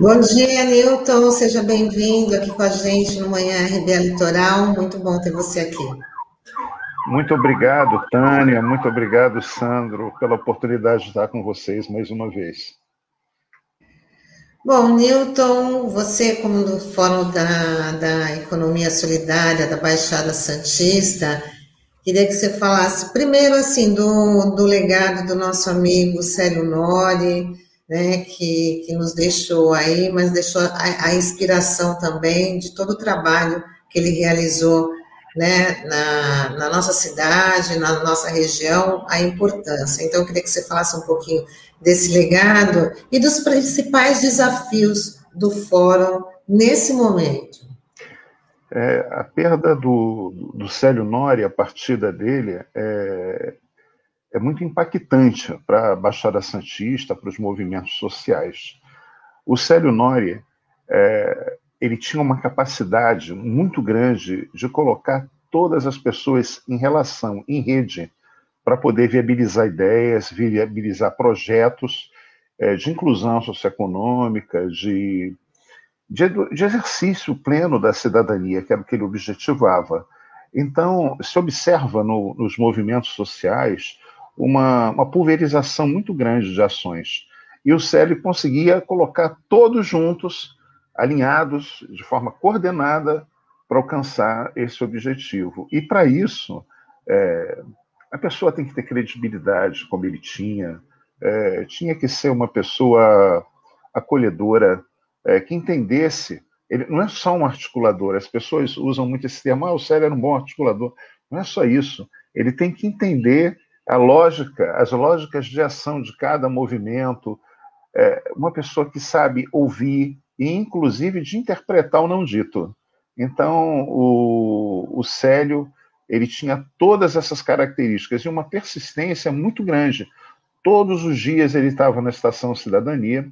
Bom dia, Newton. Seja bem-vindo aqui com a gente no Manhã RBA Litoral. Muito bom ter você aqui. Muito obrigado, Tânia. Muito obrigado, Sandro, pela oportunidade de estar com vocês mais uma vez. Bom, Newton, você, como do Fórum da, da Economia Solidária da Baixada Santista, queria que você falasse primeiro assim do, do legado do nosso amigo Célio Nori, né, que, que nos deixou aí, mas deixou a, a inspiração também de todo o trabalho que ele realizou né, na, na, nossa cidade, na nossa região, a importância. Então, eu queria que você falasse um pouquinho desse legado e dos principais desafios do fórum nesse momento. É, a perda do, do Célio Nori, a partida dele, é, é muito impactante para a Baixada Santista, para os movimentos sociais. O Célio Nori é, ele tinha uma capacidade muito grande de colocar todas as pessoas em relação, em rede, para poder viabilizar ideias, viabilizar projetos é, de inclusão socioeconômica, de, de, de, exercício pleno da cidadania, que era o que ele objetivava. Então, se observa no, nos movimentos sociais uma, uma pulverização muito grande de ações. E o Célio conseguia colocar todos juntos alinhados de forma coordenada para alcançar esse objetivo. E para isso, é, a pessoa tem que ter credibilidade, como ele tinha, é, tinha que ser uma pessoa acolhedora, é, que entendesse. Ele não é só um articulador, as pessoas usam muito esse termo, ah, o Célio era um bom articulador. Não é só isso. Ele tem que entender a lógica, as lógicas de ação de cada movimento, é, uma pessoa que sabe ouvir, e inclusive de interpretar o não dito. Então, o, o Célio ele tinha todas essas características e uma persistência muito grande. Todos os dias ele estava na estação Cidadania,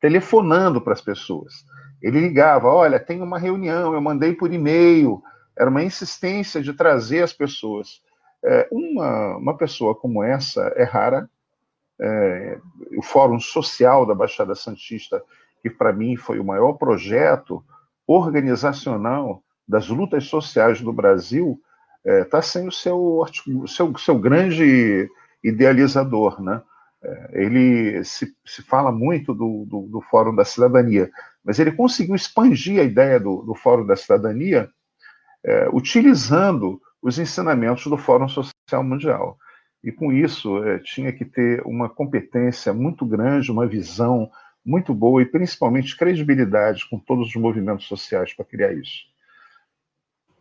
telefonando para as pessoas. Ele ligava: Olha, tem uma reunião, eu mandei por e-mail. Era uma insistência de trazer as pessoas. É, uma, uma pessoa como essa é rara. É, o Fórum Social da Baixada Santista que para mim foi o maior projeto organizacional das lutas sociais do Brasil, está é, sendo seu, seu, seu grande idealizador. Né? É, ele se, se fala muito do, do, do, Fórum da Cidadania, mas ele conseguiu expandir a ideia do, do Fórum da Cidadania é, utilizando os ensinamentos do Fórum Social Mundial. E com isso, é, tinha que ter uma competência muito grande, uma visão, muito boa e principalmente credibilidade com todos os movimentos sociais para criar isso.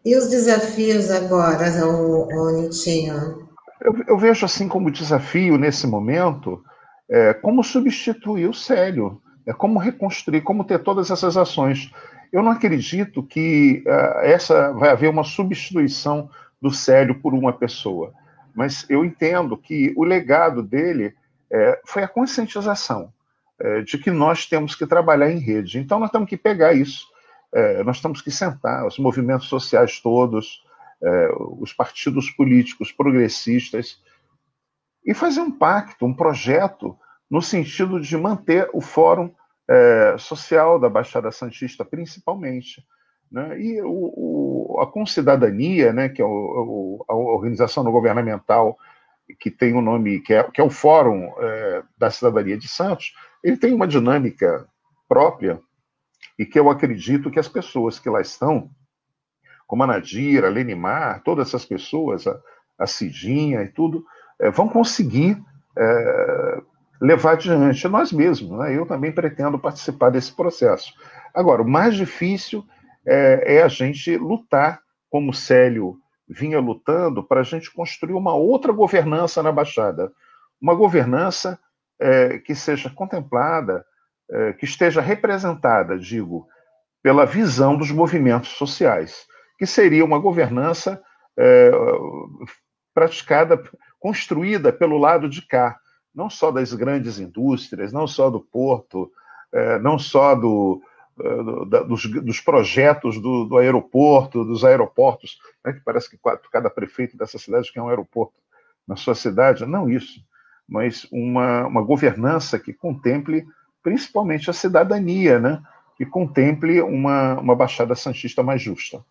E os desafios agora, o, Nitinho? Eu, eu, vejo assim como desafio nesse momento é, como substituir o Célio, é como reconstruir, como ter todas essas ações. Eu não acredito que uh, essa vai haver uma substituição do Célio por uma pessoa, mas eu entendo que o legado dele é, foi a conscientização é, de que nós temos que trabalhar em rede. Então, nós temos que pegar isso, é, nós temos que sentar, os movimentos sociais todos, é, os partidos políticos progressistas, e fazer um pacto, um projeto, no sentido de manter o Fórum é, Social da Baixada Santista, principalmente. Né? E o, o, a Concidadania, né, que é o, a organização não governamental que tem o um nome, que é, que é o Fórum é, da Cidadania de Santos, ele tem uma dinâmica própria e que eu acredito que as pessoas que lá estão, como a Nadira, a Lenimar, todas essas pessoas, a, a Cidinha e tudo, é, vão conseguir é, levar adiante nós mesmos. Né? Eu também pretendo participar desse processo. Agora, o mais difícil é, é a gente lutar, como o Célio vinha lutando, para a gente construir uma outra governança na Baixada. Uma governança que seja contemplada, que esteja representada, digo, pela visão dos movimentos sociais, que seria uma governança é, praticada, construída pelo lado de cá, não só das grandes indústrias, não só do porto, é, não só do, eh, do, da, dos, dos, projetos do, do, aeroporto, dos aeroportos, né, que parece que cada prefeito dessa cidade quer um aeroporto na sua cidade. Não isso, mas uma, uma governança que contemple principalmente a cidadania, né, que contemple uma, uma Baixada Santista mais justa.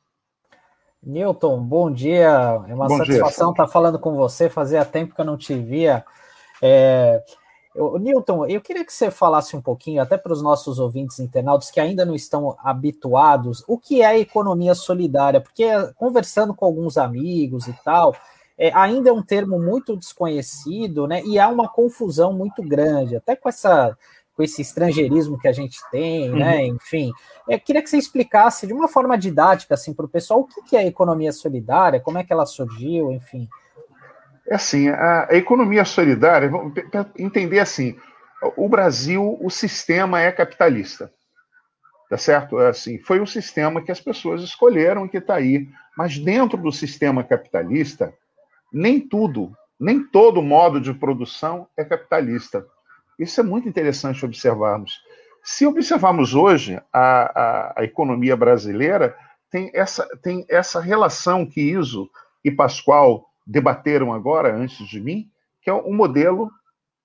Newton, bom dia. É uma bom satisfação dia. estar falando com você. Fazia tempo que eu não te via. É, eu, Newton, eu queria que você falasse um pouquinho, até para os nossos ouvintes internautas que ainda não estão habituados, o que é economia solidária, porque conversando com alguns amigos e tal, é, ainda é um termo muito desconhecido, né? E há uma confusão muito grande, até com essa com esse estrangeirismo que a gente tem, uhum. né? Enfim, eu queria que você explicasse de uma forma didática assim para o pessoal o que é a economia solidária, como é que ela surgiu, enfim. É assim, a, a economia solidária, entender assim, o Brasil, o sistema é capitalista, tá certo? É assim, foi o sistema que as pessoas escolheram que está aí, mas dentro do sistema capitalista, nem tudo, nem todo modo de produção é capitalista. Isso é muito interessante observarmos. Se observarmos hoje a, a, a economia brasileira, tem essa, tem essa relação que Iso e Pascoal debateram agora, antes de mim, que é um modelo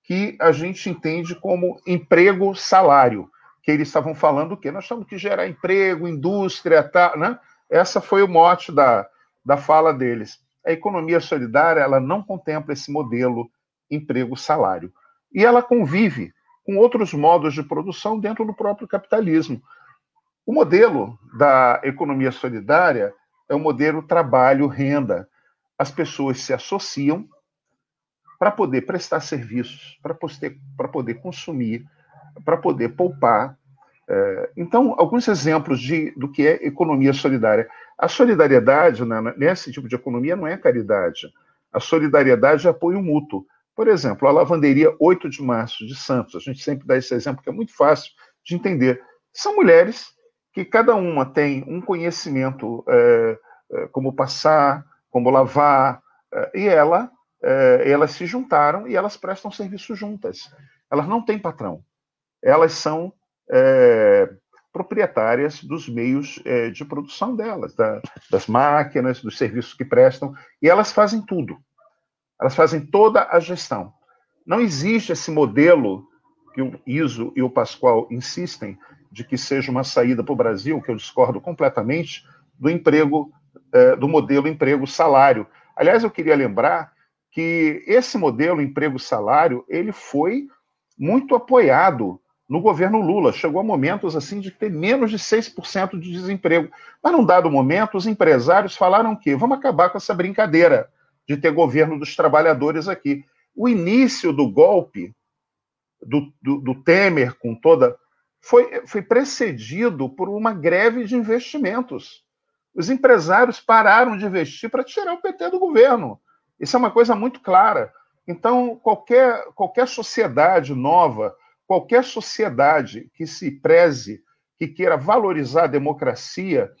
que a gente entende como emprego-salário, que eles estavam falando que nós temos que gerar emprego, indústria, tá, né? Essa foi o mote da, da fala deles. A economia solidária ela não contempla esse modelo emprego-salário. E ela convive com outros modos de produção dentro do próprio capitalismo. O modelo da economia solidária é o modelo trabalho-renda, as pessoas se associam para poder prestar serviços, para poder, poder consumir, para poder poupar. É, então, alguns exemplos de, do que é economia solidária. A solidariedade, né, nesse tipo de economia, não é caridade. A solidariedade é apoio mútuo. Por exemplo, a lavanderia 8 de março de Santos, a gente sempre dá esse exemplo que é muito fácil de entender. São mulheres que cada uma tem um conhecimento é, é, como passar, como lavar, eh, e ela, eh, elas se juntaram e elas prestam serviço juntas. Elas não têm patrão. Elas são é, proprietárias dos meios é, de produção delas, da, das máquinas, dos serviços que prestam, e elas fazem tudo. Elas fazem toda a gestão. Não existe esse modelo que o ISO e o Pascoal insistem de que seja uma saída para o Brasil, que eu discordo completamente, do emprego é, do modelo emprego-salário. Aliás, eu queria lembrar que esse modelo emprego-salário ele foi muito apoiado no governo Lula. Chegou a momentos assim de ter menos de 6% de desemprego. Mas num dado momento, os empresários falaram que vamos acabar com essa brincadeira de ter governo dos trabalhadores aqui. O início do golpe do, do, do Temer com toda foi, foi precedido por uma greve de investimentos. Os empresários pararam de investir para tirar o PT do governo. Isso é uma coisa muito clara. Então, qualquer, qualquer sociedade nova, qualquer sociedade que se preze, que queira valorizar a democracia,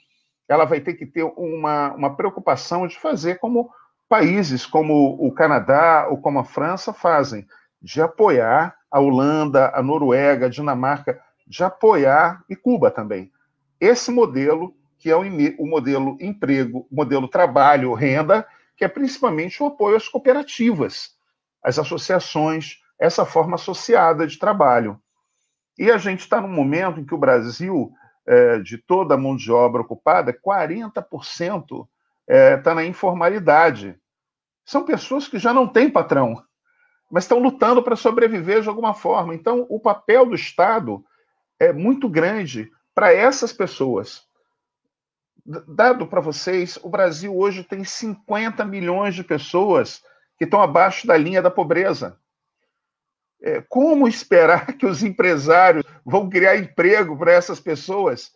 ela vai ter que ter uma, uma preocupação de fazer como países como o Canadá ou como a França fazem, de apoiar a Holanda, a Noruega, a Dinamarca, de apoiar e Cuba também. Esse modelo que é o, o modelo emprego, modelo trabalho, renda, que é principalmente o apoio às cooperativas, às associações, essa forma associada de trabalho. E a gente está num momento em que o Brasil, é, de toda a mão de obra ocupada, 40% está é, tá na informalidade. São pessoas que já não têm patrão, mas estão lutando para sobreviver de alguma forma. Então, o papel do Estado é muito grande para essas pessoas dado para vocês, o Brasil hoje tem 50 milhões de pessoas que estão abaixo da linha da pobreza. É, como esperar que os empresários vão criar emprego para essas pessoas?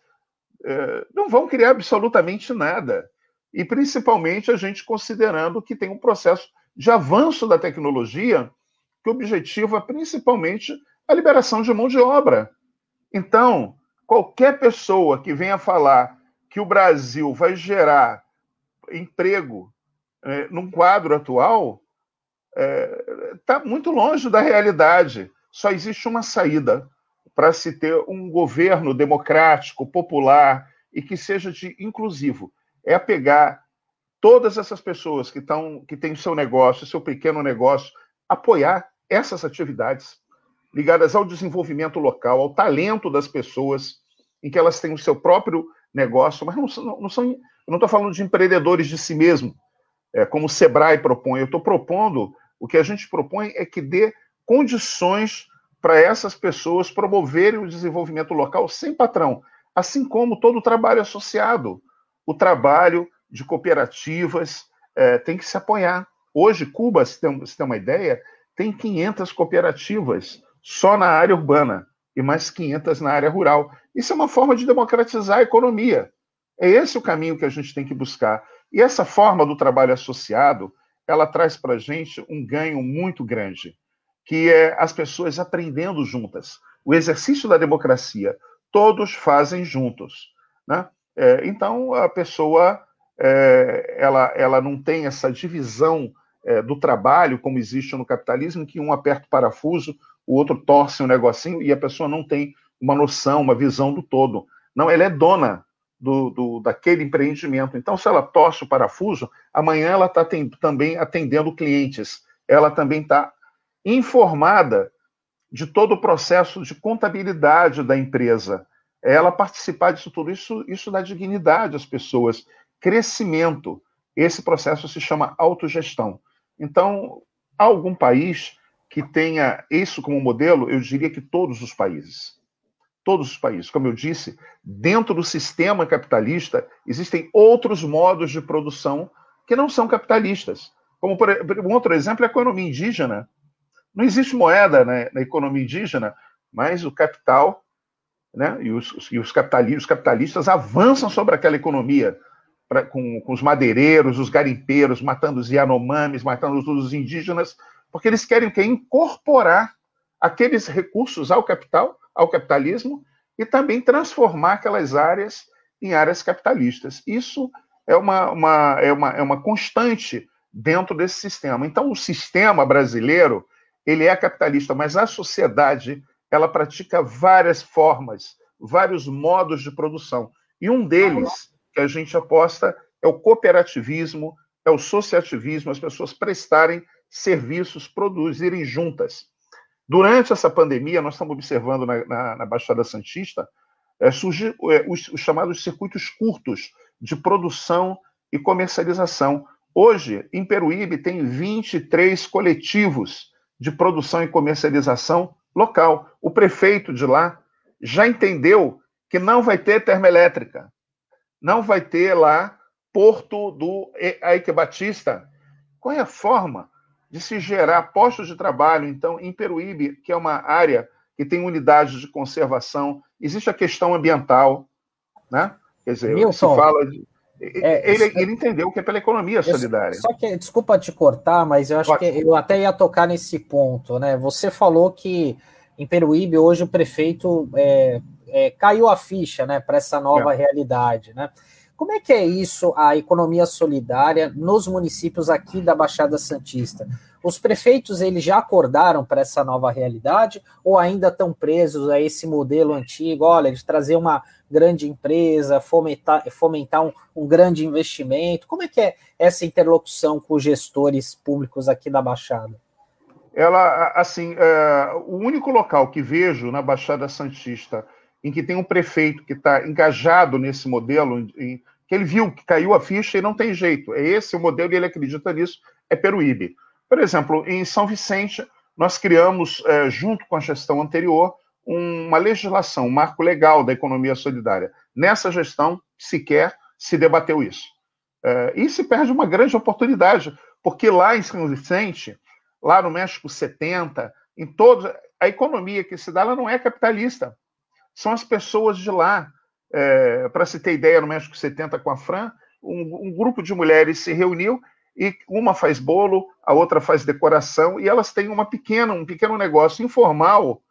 É, não vão criar absolutamente nada. E principalmente a gente considerando que tem um processo de avanço da tecnologia, que o objetivo é principalmente a liberação de mão de obra. Então, qualquer pessoa que venha falar que o Brasil vai gerar emprego é, num quadro atual está é, tá muito longe da realidade. Só existe uma saída: para se ter um governo democrático, popular e que seja de inclusivo. É pegar todas essas pessoas que estão que têm o seu negócio, seu pequeno negócio, apoiar essas atividades ligadas ao desenvolvimento local, ao talento das pessoas, em que elas têm o seu próprio negócio, mas não, não são. Eu não estou falando de empreendedores de si mesmo, é, como o Sebrae propõe. Eu estou propondo, o que a gente propõe é que dê condições para essas pessoas promoverem o desenvolvimento local sem patrão, assim como todo o trabalho associado, o trabalho de cooperativas é, tem que se apoiar. Hoje, Cuba, se tem, se tem uma ideia, tem 500 cooperativas só na área urbana e mais 500 na área rural. Isso é uma forma de democratizar a economia. É esse o caminho que a gente tem que buscar. E essa forma do trabalho associado, ela traz para a gente um ganho muito grande, que é as pessoas aprendendo juntas. O exercício da democracia, todos fazem juntos. Né? É, então, a pessoa é, ela, ela não tem essa divisão é, do trabalho, como existe no capitalismo, que um aperta o parafuso, o outro torce um negocinho e a pessoa não tem uma noção, uma visão do todo. Não, ela é dona do, do daquele empreendimento. Então, se ela torce o parafuso, amanhã ela está também atendendo clientes. Ela também está informada de todo o processo de contabilidade da empresa. Ela participar disso tudo, isso, isso dá dignidade às pessoas, crescimento. Esse processo se chama autogestão. Então, algum país que tenha isso como modelo, eu diria que todos os países. Todos os países. Como eu disse, dentro do sistema capitalista, existem outros modos de produção que não são capitalistas. Como, por um outro exemplo, é a economia indígena. Não existe moeda né, na economia indígena, mas o capital né, e, os, e os, capitalistas, os capitalistas avançam sobre aquela economia, pra, com, com, os madeireiros, os garimpeiros, matando os Yanomamis, matando os indígenas, porque eles querem que incorporar aqueles recursos ao capital, ao capitalismo, e também transformar aquelas áreas em áreas capitalistas. Isso é uma, uma, é uma, é uma constante dentro desse sistema. Então, o sistema brasileiro ele é capitalista, mas a sociedade ela pratica várias formas, vários modos de produção. E um deles que a gente aposta é o cooperativismo, é o sociativismo, as pessoas prestarem serviços produzirem juntas. Durante essa pandemia, nós estamos observando na, na, na Baixada Santista é, surgir é, os, os chamados circuitos curtos de produção e comercialização. Hoje, em Peruíbe, tem 23 coletivos de produção e comercialização local. O prefeito de lá já entendeu que não vai ter termoelétrica, não vai ter lá Porto do Ike Batista. Qual é a forma de se gerar postos de trabalho. Então, em Peruíbe, que é uma área que tem unidades de conservação, existe a questão ambiental, né? Quer dizer, se fala de... É, ele, ele, entendeu que é pela economia solidária. Só que, desculpa te cortar, mas eu acho Pode. que eu até ia tocar nesse ponto, né? Você falou que em Peruíbe hoje o prefeito é, é, caiu a ficha, né, para essa nova é. realidade, né? Como é que é isso, a economia solidária nos municípios aqui da Baixada Santista? Os prefeitos eles já acordaram para essa nova realidade ou ainda estão presos a esse modelo antigo? Olha, de trazer uma grande empresa, fomentar, fomentar um, um grande investimento. Como é que é essa interlocução com os gestores públicos aqui da Baixada? Ela, assim, é, o único local que vejo na Baixada Santista em que tem um prefeito que está engajado nesse modelo, em, que ele viu que caiu a ficha e não tem jeito. É esse o modelo e ele acredita nisso, é Peruíbe. Por exemplo, em São Vicente, nós criamos, é, junto com a gestão anterior, uma legislação, um marco legal da economia solidária. Nessa gestão, sequer se debateu isso. É, e se perde uma grande oportunidade, porque lá em São Vicente, lá no México 70, em todos, a economia que se dá ela não é capitalista são as pessoas de lá. É, Para se ter ideia, no México 70 com a Fran, um, um, grupo de mulheres se reuniu e uma faz bolo, a outra faz decoração, e elas têm uma pequena, um pequeno negócio informal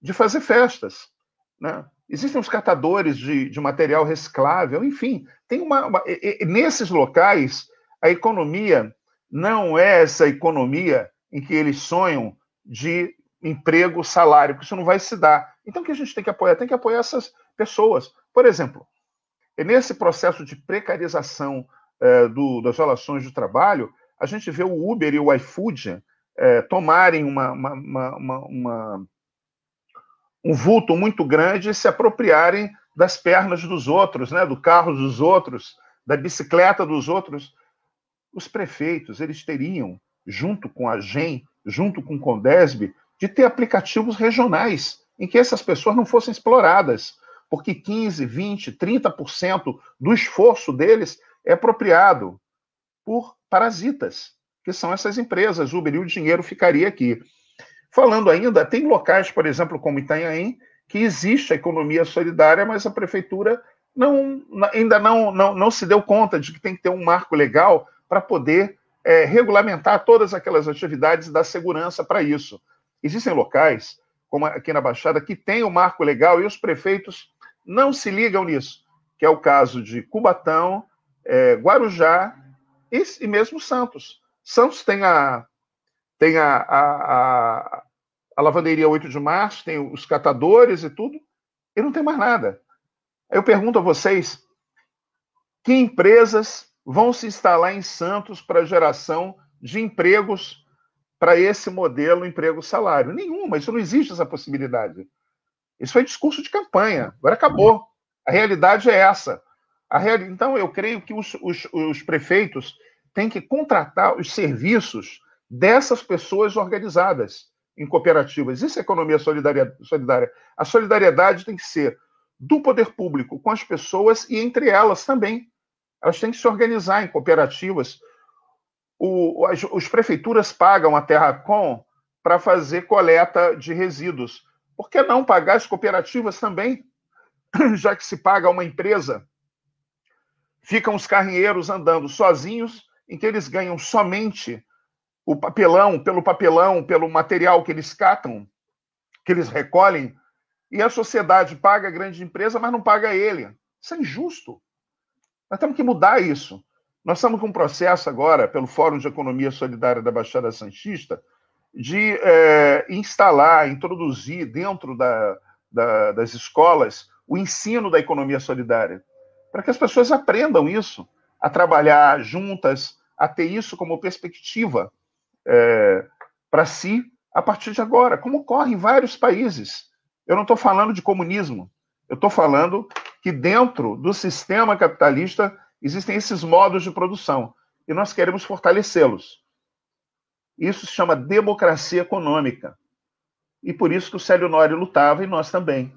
de fazer festas. Né? Existem os catadores de, de material reciclável, enfim, tem uma, uma e, e, nesses locais a economia não é essa economia em que eles sonham de emprego, salário, porque isso não vai se dar. Então, o que a gente tem que apoiar? Tem que apoiar essas pessoas. Por exemplo, nesse processo de precarização é, do, das relações de trabalho, a gente vê o Uber e o iFood é, tomarem uma, uma, uma, um vulto muito grande e se apropriarem das pernas dos outros, né, do carro dos outros, da bicicleta dos outros. Os prefeitos, eles teriam, junto com a GEM, junto com o Condesb, de ter aplicativos regionais em que essas pessoas não fossem exploradas, porque 15, 20, 30% do esforço deles é apropriado por parasitas, que são essas empresas. Uber e o dinheiro ficaria aqui. Falando ainda, tem locais, por exemplo, como Itanhaém, que existe a economia solidária, mas a prefeitura não, ainda não, não, não se deu conta de que tem que ter um marco legal para poder é, regulamentar todas aquelas atividades da segurança para isso. Existem locais, como aqui na Baixada, que tem o marco legal e os prefeitos não se ligam nisso, que é o caso de Cubatão, é, Guarujá e, e, mesmo Santos. Santos tem a, tem a, a, a, a lavanderia 8 de março, tem os catadores e tudo, e não tem mais nada. Eu pergunto a vocês, que empresas vão se instalar em Santos para geração de empregos para esse modelo emprego-salário? Nenhuma, isso não existe essa possibilidade. Isso foi discurso de campanha, agora acabou. A realidade é essa. Real... Então, eu creio que os, os, os prefeitos têm que contratar os serviços dessas pessoas organizadas em cooperativas. Isso é economia solidária. A solidariedade tem que ser do poder público com as pessoas e entre elas também. Elas têm que se organizar em cooperativas. O, as, as prefeituras pagam a Terracom para fazer coleta de resíduos. Por que não pagar as cooperativas também? Já que se paga uma empresa, ficam os carrinheiros andando sozinhos, em que eles ganham somente o papelão, pelo papelão, pelo material que eles catam, que eles recolhem, e a sociedade paga a grande empresa, mas não paga ele. Isso é injusto. Nós temos que mudar isso. Nós estamos com um processo agora, pelo Fórum de Economia Solidária da Baixada Santista, de é, instalar, introduzir dentro da, da, das escolas o ensino da economia solidária, para que as pessoas aprendam isso, a trabalhar juntas, a ter isso como perspectiva é, para si a partir de agora, como ocorre em vários países. Eu não estou falando de comunismo, eu estou falando que dentro do sistema capitalista existem esses modos de produção e nós queremos fortalecê-los. Isso se chama democracia econômica. E por isso que o Célio Nori lutava e nós também.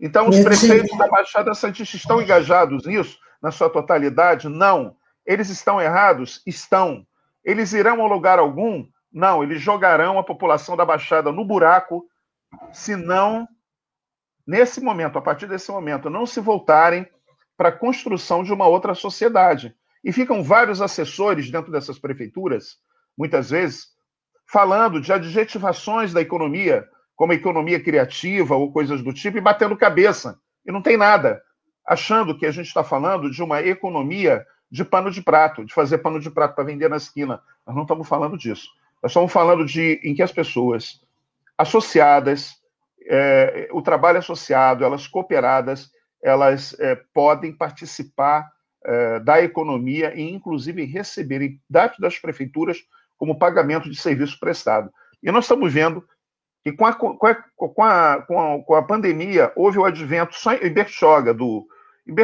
Então, os prefeitos da Baixada Santista estão engajados nisso, na sua totalidade? Não. Eles estão errados? Estão. Eles irão a lugar algum? Não. Eles jogarão a população da Baixada no buraco, se não, nesse momento, a partir desse momento, não se voltarem para a construção de uma outra sociedade. E ficam vários assessores dentro dessas prefeituras muitas vezes, falando de adjetivações da economia, como economia criativa ou coisas do tipo, e batendo cabeça. E não tem nada. Achando que a gente está falando de uma economia de pano de prato, de fazer pano de prato para vender na esquina. Nós não estamos falando disso. Nós estamos falando de em que as pessoas associadas, é, o trabalho associado, elas cooperadas, elas é, podem participar é, da economia e, inclusive, receberem dados das prefeituras como pagamento de serviço prestado. E nós estamos vendo que com a, com a, com a, com a, pandemia houve o advento só em Bertioga, do em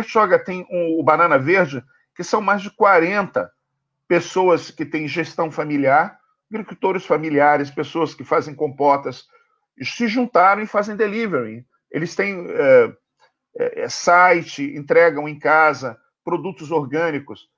tem um, o Banana Verde, que são mais de 40 pessoas que têm gestão familiar, agricultores familiares, pessoas que fazem compotas, se juntaram e fazem delivery. Eles têm é, é, site, entregam em casa produtos orgânicos.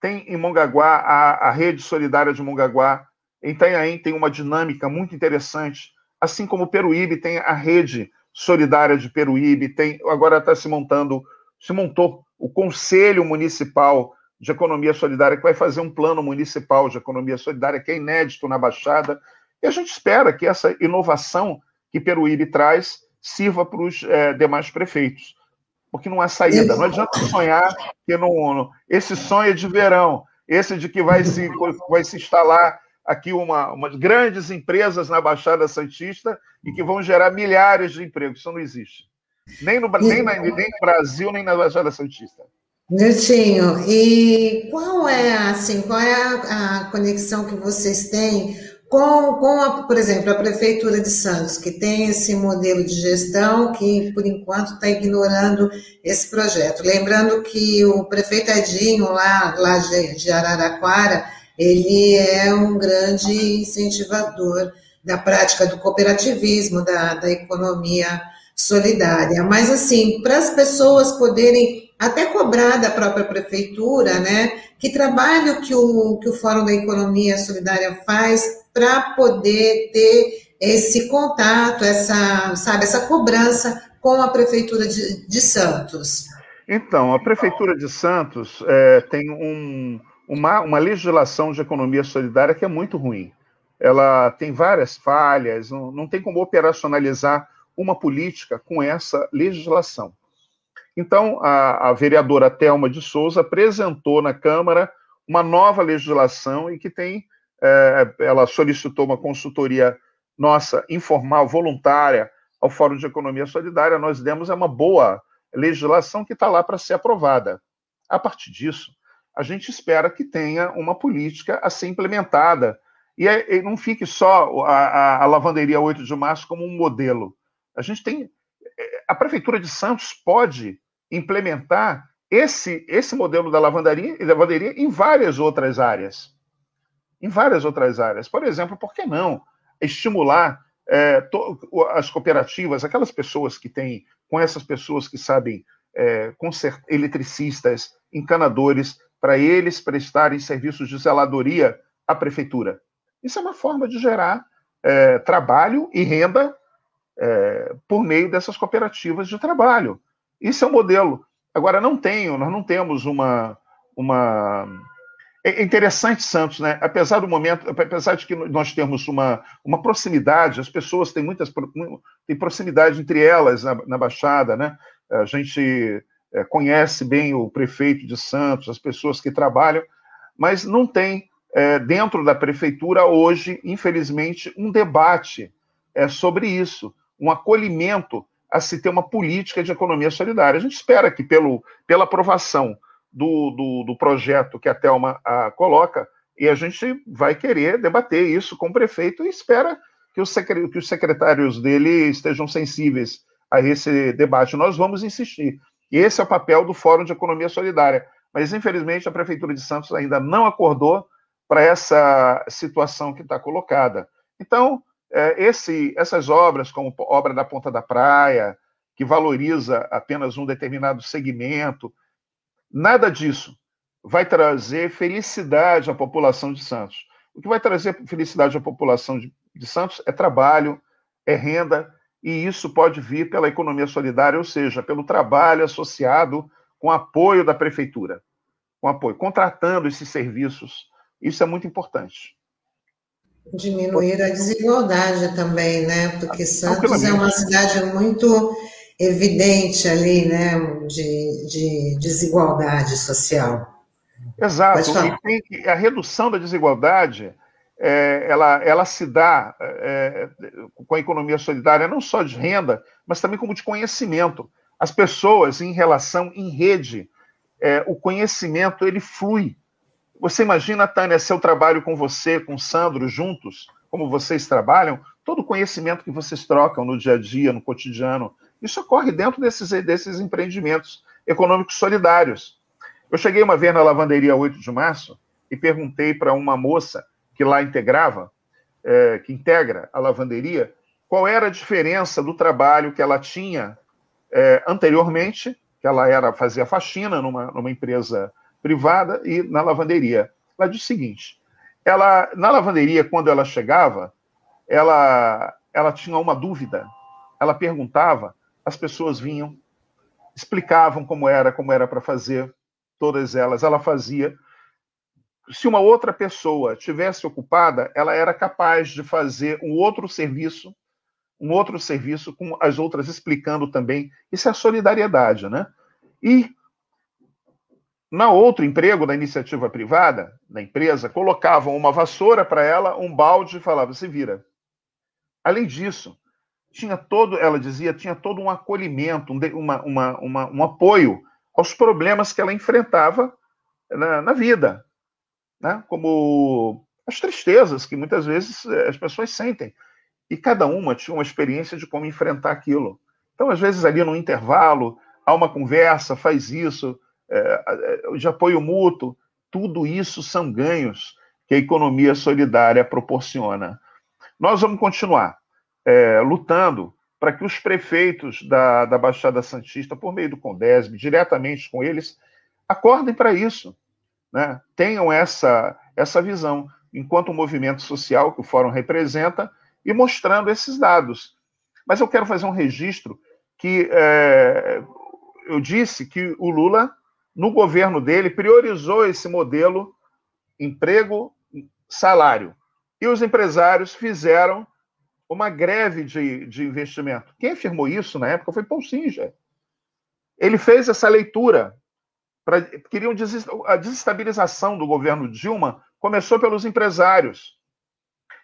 Tem em Mongaguá a, a rede solidária de Mongaguá. Em Itanhaém tem uma dinâmica muito interessante, assim como Peruíbe tem a rede solidária de Peruíbe, tem agora está se montando, se montou o Conselho Municipal de Economia Solidária, que vai fazer um plano municipal de economia solidária, que é inédito na Baixada, e a gente espera que essa inovação que Peruíbe traz sirva para os é, demais prefeitos porque não há saída. Não adianta sonhar que não. Esse sonho é de verão, esse de que vai se, vai se instalar aqui uma, umas grandes empresas na Baixada Santista e que vão gerar milhares de empregos. Isso não existe. Nem no, nem, na, nem no Brasil, nem na Baixada Santista. Niltinho, e qual é assim, qual é a, a, conexão que vocês têm com, com a, por exemplo, a Prefeitura de Santos, que tem esse modelo de gestão que, por enquanto, está ignorando esse projeto. Lembrando que o prefeito Edinho, lá, lá de Araraquara, ele é um grande incentivador da prática do cooperativismo, da, da economia solidária. Mas, assim, para as pessoas poderem até cobrar da própria prefeitura, né, que trabalho que o, que o Fórum da Economia Solidária faz para poder ter esse contato, essa, sabe, essa cobrança com a prefeitura de, de Santos. Então, a prefeitura de Santos é, tem um, uma, uma legislação de economia solidária que é muito ruim. Ela tem várias falhas, não, não tem como operacionalizar uma política com essa legislação. Então, a, a vereadora Thelma de Souza apresentou na Câmara uma nova legislação e que tem, é, ela solicitou uma consultoria nossa, informal, voluntária, ao Fórum de Economia Solidária, nós demos é uma boa legislação que está lá para ser aprovada. A partir disso, a gente espera que tenha uma política a ser implementada e, é, e não fique só a, a, a, lavanderia 8 de março como um modelo. A gente tem. É, a Prefeitura de Santos pode implementar esse, esse modelo da lavanderia, lavanderia em várias outras áreas. Em várias outras áreas. Por exemplo, por que não estimular é, to, as cooperativas, aquelas pessoas que têm, com essas pessoas que sabem, é, eletricistas, encanadores, para eles prestarem serviços de zeladoria à prefeitura. Isso é uma forma de gerar é, trabalho e renda é, por meio dessas cooperativas de trabalho. Isso é um modelo. Agora, não tenho, nós não temos uma. uma... É interessante, Santos, né? Apesar do momento, apesar de que nós temos uma, uma proximidade, as pessoas têm muitas têm proximidade entre elas na, na Baixada, né? A gente é, conhece bem o prefeito de Santos, as pessoas que trabalham, mas não tem é, dentro da prefeitura hoje, infelizmente, um debate é, sobre isso, um acolhimento a se ter uma política de economia solidária. A gente espera que, pelo, pela aprovação do, do, do projeto que a Thelma a, coloca, e a gente vai querer debater isso com o prefeito e espera que os, que os secretários dele estejam sensíveis a esse debate. Nós vamos insistir. Esse é o papel do Fórum de Economia Solidária. Mas, infelizmente, a Prefeitura de Santos ainda não acordou para essa situação que está colocada. Então, é, esse, essas obras, como obra da Ponta da Praia, que valoriza apenas um determinado segmento, nada disso vai trazer felicidade à população de Santos. O que vai trazer felicidade à população de, de Santos é trabalho, é renda e isso pode vir pela economia solidária, ou seja, pelo trabalho associado com apoio da prefeitura, com apoio, contratando esses serviços. Isso é muito importante. Diminuir a desigualdade também, né? Porque Santos é uma cidade muito evidente ali, né, de, de desigualdade social. Exato. E tem, a redução da desigualdade é, ela, ela se dá é, com a economia solidária não só de renda, mas também como de conhecimento. As pessoas, em relação em rede, é, o conhecimento ele flui. Você imagina, Tânia, seu trabalho com você, com Sandro, juntos, como vocês trabalham, todo o conhecimento que vocês trocam no dia a dia, no cotidiano, isso ocorre dentro desses, desses empreendimentos econômicos solidários. Eu cheguei uma vez na lavanderia 8 de março e perguntei para uma moça que lá integrava, é, que integra a lavanderia, qual era a diferença do trabalho que ela tinha é, anteriormente, que ela era fazia faxina numa, numa empresa privada e na lavanderia. Ela disse o seguinte: ela na lavanderia quando ela chegava, ela ela tinha uma dúvida. Ela perguntava, as pessoas vinham, explicavam como era, como era para fazer, todas elas, ela fazia se uma outra pessoa tivesse ocupada, ela era capaz de fazer um outro serviço, um outro serviço com as outras explicando também. Isso é solidariedade, né? E na outro emprego da iniciativa privada, na empresa, colocavam uma vassoura para ela, um balde e falava: se vira. Além disso, tinha todo, ela dizia, tinha todo um acolhimento, um, uma, uma, uma, um apoio aos problemas que ela enfrentava na, na vida, né? como as tristezas que muitas vezes eh, as pessoas sentem. E cada uma tinha uma experiência de como enfrentar aquilo. Então, às vezes, ali no intervalo, há uma conversa, faz isso, é, de apoio mútuo, tudo isso são ganhos que a economia solidária proporciona. Nós vamos continuar é, lutando para que os prefeitos da, da Baixada Santista, por meio do Condesb, diretamente com eles, acordem para isso, né? tenham essa, essa visão, enquanto movimento social que o Fórum representa, e mostrando esses dados. Mas eu quero fazer um registro que é, eu disse que o Lula no governo dele, priorizou esse modelo emprego, salário. E os empresários fizeram uma greve de, de investimento. Quem afirmou isso na época foi Paul Singer. Ele fez essa leitura. Pra, queriam a desestabilização do governo Dilma começou pelos empresários.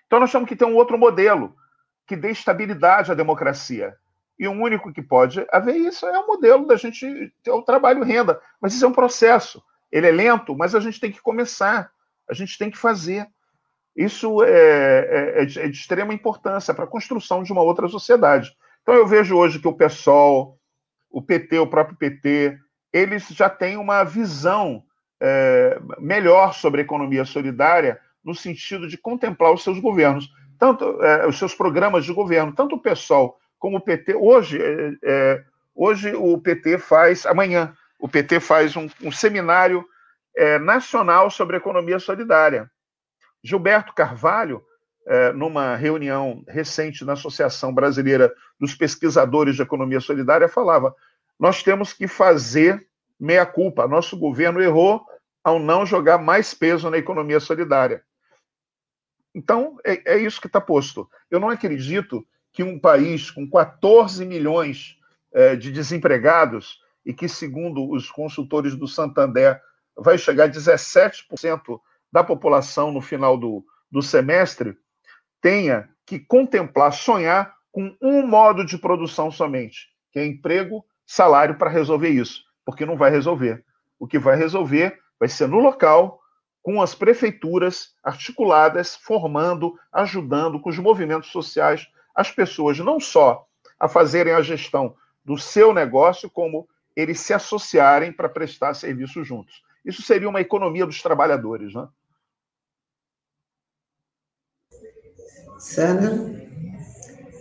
Então nós temos que ter um outro modelo que dê estabilidade à democracia. E o único que pode haver isso é o modelo da gente ter o trabalho renda. Mas isso é um processo. Ele é lento, mas a gente tem que começar. A gente tem que fazer. Isso é, é, é, de, é extrema importância para a construção de uma outra sociedade. Então eu vejo hoje que o PSOL, o PT, o próprio PT, eles já têm uma visão é, melhor sobre a economia solidária no sentido de contemplar os seus governos, tanto é, os seus programas de governo, tanto o PSOL como o PT. Hoje, é, é, hoje o PT faz, amanhã, o PT faz um, um seminário é, nacional sobre economia solidária. Gilberto Carvalho, é, numa reunião recente na Associação Brasileira dos Pesquisadores de Economia Solidária, falava: nós temos que fazer meia-culpa. Nosso governo errou ao não jogar mais peso na economia solidária. Então, é, é isso que está posto. Eu não acredito que um país com 14 milhões é, de desempregados e que, segundo os consultores do Santander, vai chegar a 17% da população no final do, do semestre, tenha que contemplar, sonhar com um modo de produção somente, que é emprego, salário para resolver isso, porque não vai resolver. O que vai resolver vai ser no local, com as prefeituras articuladas, formando, ajudando, com os movimentos sociais as pessoas não só a fazerem a gestão do seu negócio, como eles se associarem para prestar serviço juntos. Isso seria uma economia dos trabalhadores, né? Sandra?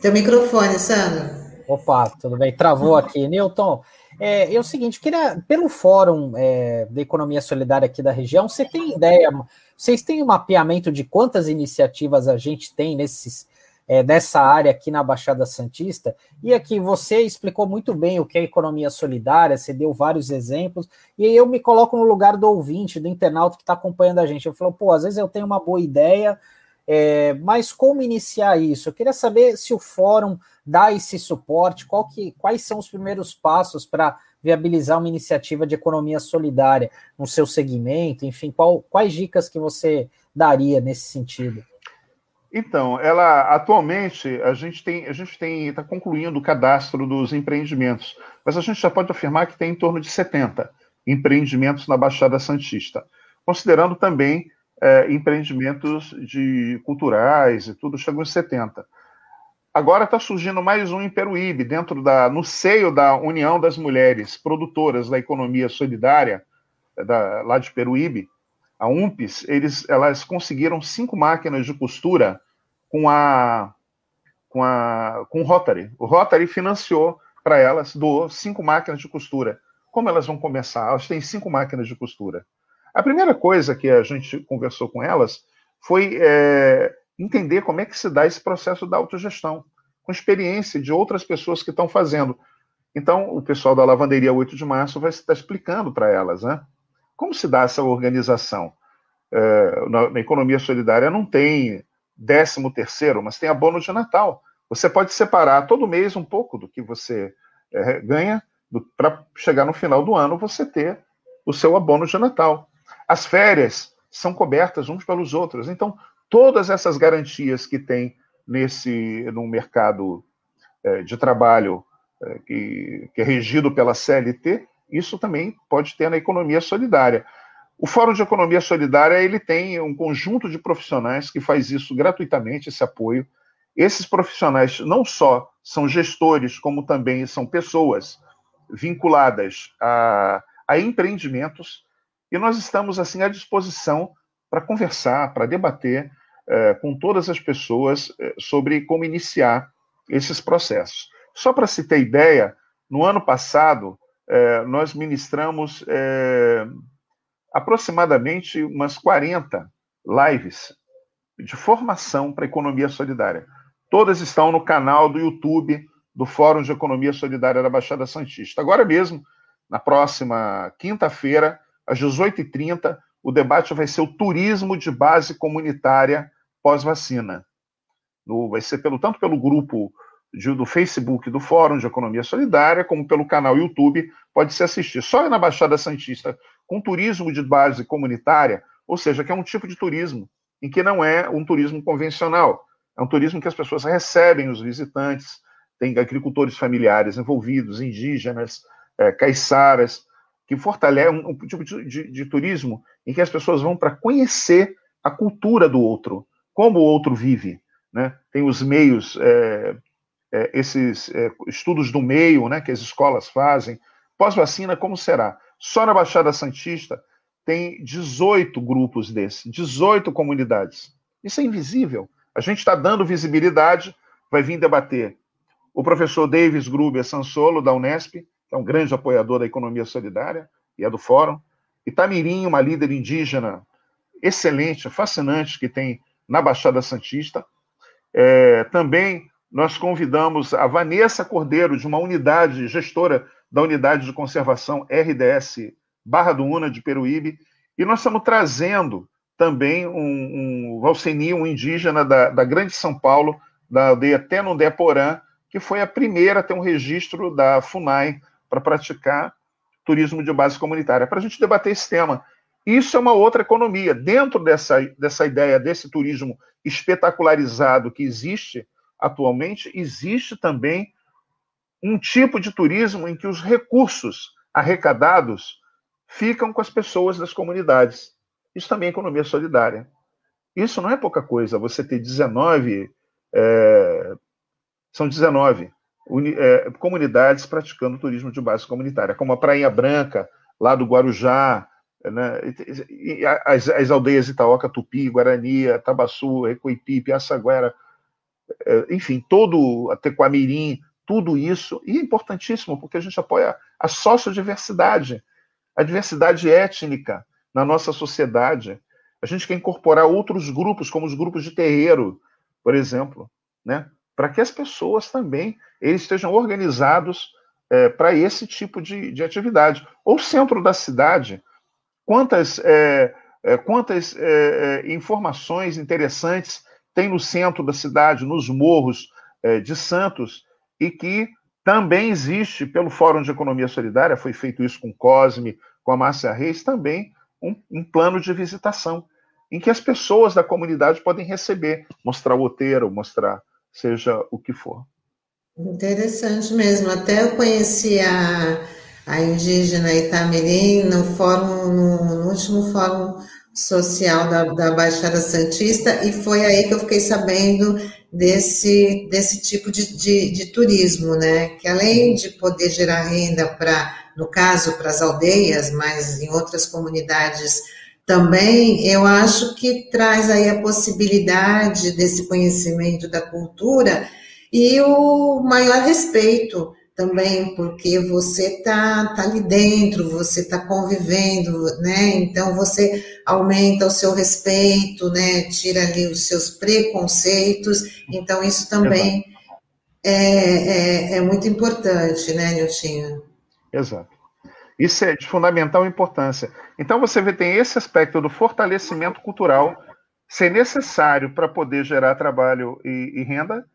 Teu microfone, Sandra. Opa, tudo bem? Travou aqui. Newton, é, é o seguinte, queria, pelo Fórum é, da Economia Solidária aqui da região, você tem ideia, vocês têm um mapeamento de quantas iniciativas a gente tem nesses é, dessa área aqui na Baixada Santista. E aqui você explicou muito bem o que é economia solidária, você deu vários exemplos, e eu me coloco no lugar do ouvinte, do internauta que está acompanhando a gente. Eu falo, pô, às vezes eu tenho uma boa ideia, é, mas como iniciar isso? Eu queria saber se o fórum dá esse suporte, que, quais são os primeiros passos para viabilizar uma iniciativa de economia solidária no seu segmento, enfim, qual, quais dicas que você daria nesse sentido? Então, ela atualmente a gente tem a gente tem está concluindo o cadastro dos empreendimentos, mas a gente já pode afirmar que tem em torno de 70 empreendimentos na Baixada Santista, considerando também é, empreendimentos de culturais e tudo, chegou em 70. Agora está surgindo mais um em Peruíbe, dentro da, no seio da União das Mulheres Produtoras da Economia Solidária, da, lá de Peruíbe, a UMPS, eles, elas conseguiram cinco máquinas de costura com a com a com o Rotary. O Rotary financiou para elas, doou cinco máquinas de costura. Como elas vão começar? Elas têm cinco máquinas de costura. A primeira coisa que a gente conversou com elas foi é, entender como é que se dá esse processo da autogestão, com experiência de outras pessoas que estão fazendo. Então, o pessoal da Lavanderia 8 de Março vai estar explicando para elas, né? Como se dá essa organização? É, na, na, economia solidária não tem décimo terceiro, mas tem abono de Natal. Você pode separar todo mês um pouco do que você é, ganha para chegar no final do ano você ter o seu abono de Natal. As férias são cobertas uns pelos outros. Então, todas essas garantias que tem nesse no mercado é, de trabalho é, que, que é regido pela CLT, isso também pode ter na economia solidária. O Fórum de Economia Solidária ele tem um conjunto de profissionais que faz isso gratuitamente, esse apoio. Esses profissionais não só são gestores, como também são pessoas vinculadas a, a empreendimentos, e nós estamos assim à disposição para conversar, para debater é, com todas as pessoas é, sobre como iniciar esses processos. Só para se ter ideia, no ano passado é, nós ministramos aproximadamente umas 40 lives de formação para economia solidária. Todas estão no canal do YouTube do Fórum de Economia Solidária da Baixada Santista. Agora mesmo, na próxima quinta-feira, às 18h30, o debate vai ser o turismo de base comunitária pós-vacina. Vai ser pelo, tanto pelo grupo de, do Facebook do Fórum de Economia Solidária, como pelo canal YouTube, pode se assistir. Só na Baixada Santista, com turismo de base comunitária, ou seja, que é um tipo de turismo em que não é um turismo convencional. É um turismo que as pessoas recebem os visitantes, tem agricultores familiares envolvidos, indígenas, é, caiçaras, que fortalece um, um tipo de, de, de, turismo em que as pessoas vão para conhecer a cultura do outro, como o outro vive. Né? Tem os meios é, é, esses é, estudos do meio né, que as escolas fazem. Pós-vacina, como será? Só na Baixada Santista tem 18 grupos desses, 18 comunidades. Isso é invisível. A gente está dando visibilidade, vai vir debater o professor Davis Gruber Sansolo, da Unesp, é um grande apoiador da economia solidária e é do Fórum. Itamirim, uma líder indígena excelente, fascinante, que tem na Baixada Santista. É, também nós convidamos a Vanessa Cordeiro, de uma unidade, gestora da unidade de conservação RDS Barra do Una de Peruíbe, e nós estamos trazendo também um, um Valseni, um indígena da, da Grande São Paulo, da aldeia Tenundé Porã, que foi a primeira a ter um registro da FUNAI para praticar turismo de base comunitária, para a gente debater esse tema. Isso é uma outra economia. Dentro dessa, dessa ideia desse turismo espetacularizado que existe, atualmente, existe também um tipo de turismo em que os recursos arrecadados ficam com as pessoas das comunidades. Isso também é economia solidária. Isso não é pouca coisa. Você ter 19, é, são 19 é, comunidades praticando turismo de base comunitária, como a Praia Branca, lá do Guarujá, né, as, as aldeias Itaoca, Tupi, Guarani, Tabaçu, Recoipi, Piaçaguera, é, enfim, todo Tequamirim, tudo isso, e é importantíssimo, porque a gente apoia a sociodiversidade, a diversidade étnica na nossa sociedade. A gente quer incorporar outros grupos, como os grupos de terreiro, por exemplo, né? Para que as pessoas também eles estejam organizados é, para esse tipo de, de atividade. Ou centro da cidade, quantas, é, é, quantas é, é, informações interessantes tem no centro da cidade, nos morros de Santos, e que também existe, pelo Fórum de Economia Solidária, foi feito isso com Cosme, com a Márcia Reis, também um, um, plano de visitação, em que as pessoas da comunidade podem receber, mostrar o roteiro, mostrar seja o que for. Interessante mesmo. Até eu conheci a, a indígena Itamirim no fórum, no, último fórum social da, da Baixada Santista, e foi aí que eu fiquei sabendo desse, desse tipo de, de, de turismo, né? Que além de poder gerar renda para, no caso, para as aldeias, mas em outras comunidades também, eu acho que traz aí a possibilidade desse conhecimento da cultura e o maior respeito também, porque você tá, tá ali dentro, você está convivendo, né? Então você aumenta o seu respeito, né? Tira ali os seus preconceitos. Então isso também é, é, é, muito importante, né, Niltinho? Exato. Isso é de fundamental importância. Então você vê tem esse aspecto do fortalecimento cultural ser necessário para poder gerar trabalho e, e renda.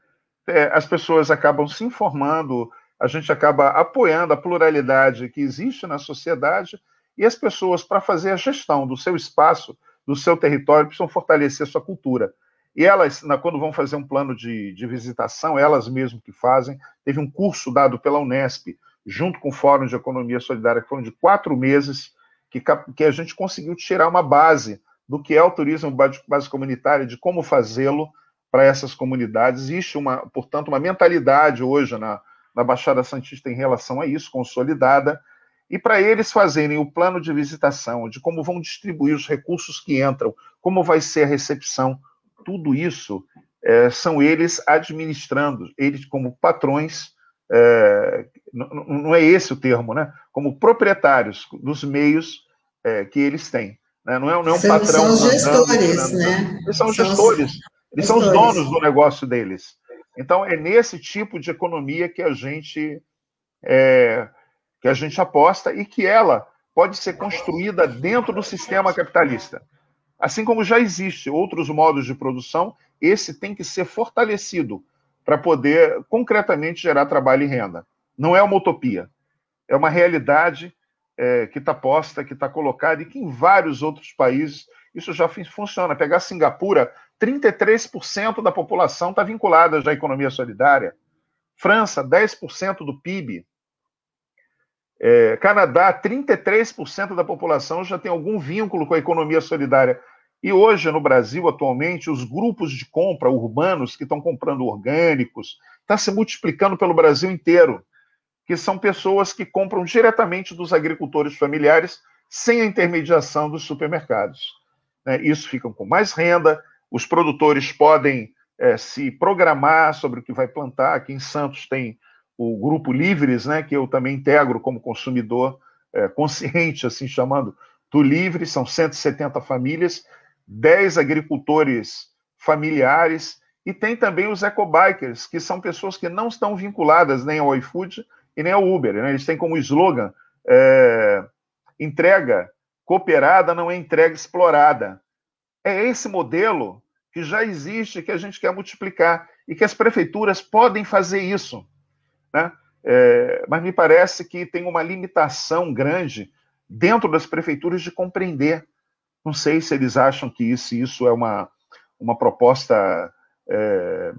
É, as pessoas acabam se informando a gente acaba apoiando a pluralidade que existe na sociedade E as pessoas, para fazer a gestão do seu espaço, do seu território, precisam fortalecer sua cultura. E elas, quando vão fazer um plano de, de visitação, elas mesmas que fazem, teve um curso dado pela Unesp, junto com o Fórum de Economia Solidária, que foram de quatro meses, que, que a gente conseguiu tirar uma base do que é o turismo base, comunitária, de como fazê-lo para essas comunidades. Existe, uma, portanto, uma mentalidade hoje na, na Baixada Santista em relação a isso, consolidada, e para eles fazerem o plano de visitação, de como vão distribuir os recursos que entram, como vai ser a recepção, tudo isso é, são eles administrando, eles como patrões, é, não, é esse o termo, né? Como proprietários dos meios é, que eles têm. Né? Não, é, não é um são, patrão. São gestores, né? Eles são, são gestores, eles são os donos do negócio deles. Então, é nesse tipo de economia que a gente é, que a gente aposta e que ela pode ser construída dentro do sistema capitalista. Assim como já existe outros modos de produção, esse tem que ser fortalecido para poder concretamente gerar trabalho e renda. Não é uma utopia, é uma realidade é, que está posta, que está colocada e que em vários outros países isso já funciona. Pegar Singapura, 33% da população está vinculada já à economia solidária. França, 10% do PIB. É, Canadá, 33% da população já tem algum vínculo com a economia solidária. E hoje, no Brasil, atualmente, os grupos de compra urbanos que estão comprando orgânicos está se multiplicando pelo Brasil inteiro, que são pessoas que compram diretamente dos agricultores familiares sem a intermediação dos supermercados. Né? Isso ficam com mais renda, os produtores podem é, se programar sobre o que vai plantar. Aqui em Santos tem o Grupo Livres, né, que eu também integro como consumidor é, consciente, assim chamando, do Livre, são 170 famílias, 10 agricultores familiares, e tem também os ecobikers, que são pessoas que não estão vinculadas nem ao iFood e nem ao Uber. Né? Eles têm como slogan é, entrega cooperada não é entrega explorada. É esse modelo que já existe, que a gente quer multiplicar, e que as prefeituras podem fazer isso. Né? É, mas me parece que tem uma limitação grande dentro das prefeituras de compreender. Não sei se eles acham que isso, isso é uma, uma proposta é,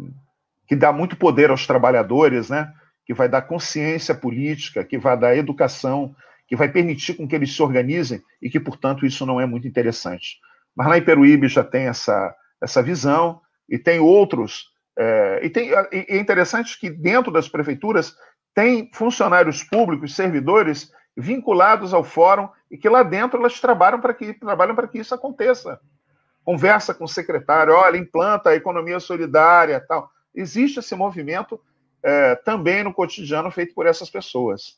que dá muito poder aos trabalhadores, né? que vai dar consciência política, que vai dar educação, que vai permitir com que eles se organizem e que, portanto, isso não é muito interessante. Mas lá em Peruíbe já tem essa, essa visão e tem outros é, e, tem, e é interessante que dentro das prefeituras tem funcionários públicos, servidores vinculados ao fórum e que lá dentro elas trabalham para que trabalham para que isso aconteça. Conversa com o secretário, olha, implanta a economia solidária, tal. Existe esse movimento é, também no cotidiano feito por essas pessoas.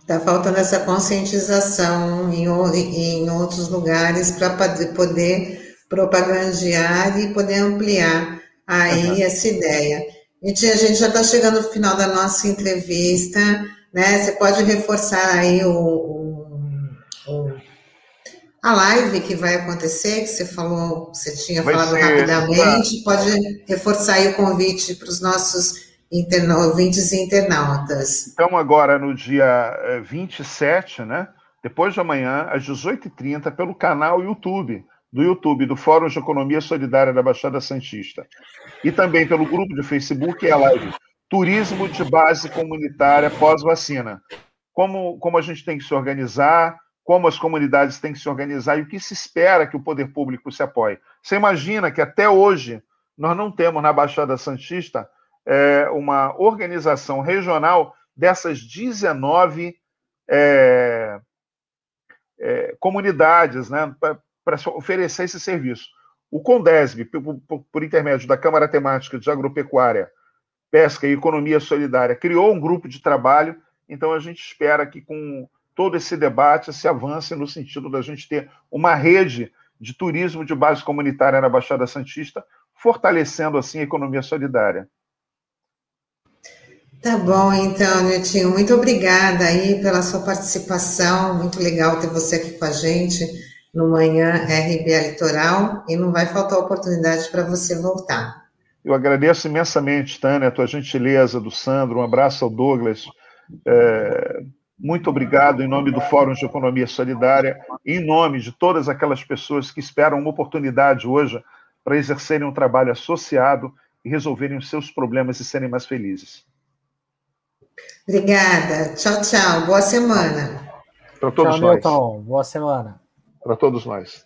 Está faltando essa conscientização em, em outros lugares para poder propagandear e poder ampliar aí uhum. essa ideia. Gente, a gente já está chegando no final da nossa entrevista, né? Você pode reforçar aí o, o, o, a live que vai acontecer, que você falou, você tinha vai falado rapidamente, pode reforçar aí o convite para os nossos interna ouvintes e internautas. Então, agora no dia 27, eh, né? Depois de amanhã, às 18h30, pelo canal YouTube do YouTube do Fórum de Economia Solidária da Baixada Santista e também pelo grupo de Facebook é a live Turismo de Base Comunitária Pós-Vacina. Como, como a gente tem que se organizar, como as comunidades têm que se organizar e o que se espera que o poder público se apoie. Você imagina que até hoje nós não temos na Baixada Santista é, uma organização regional dessas 19 é, é, comunidades, né, para oferecer esse serviço. O Condesb, por, por, por, intermédio da Câmara Temática de Agropecuária, Pesca e Economia Solidária, criou um grupo de trabalho, então a gente espera que com todo esse debate se avance no sentido da gente ter uma rede de turismo de base comunitária na Baixada Santista, fortalecendo assim a economia solidária. Tá bom, então, Netinho, muito obrigada aí pela sua participação, muito legal ter você aqui com a gente no Manhã RBA Litoral e não vai faltar oportunidade para você voltar. Eu agradeço imensamente, Tânia, a tua gentileza, do Sandro, um abraço ao Douglas. É, Muito obrigado em nome do Fórum de Economia Solidária, em nome de todas aquelas pessoas que esperam uma oportunidade hoje para exercerem um trabalho associado e resolverem os seus problemas e serem mais felizes. Obrigada. Tchau, tchau. Boa semana. Para todos tchau, nós. Milton. Boa semana. Para todos nós.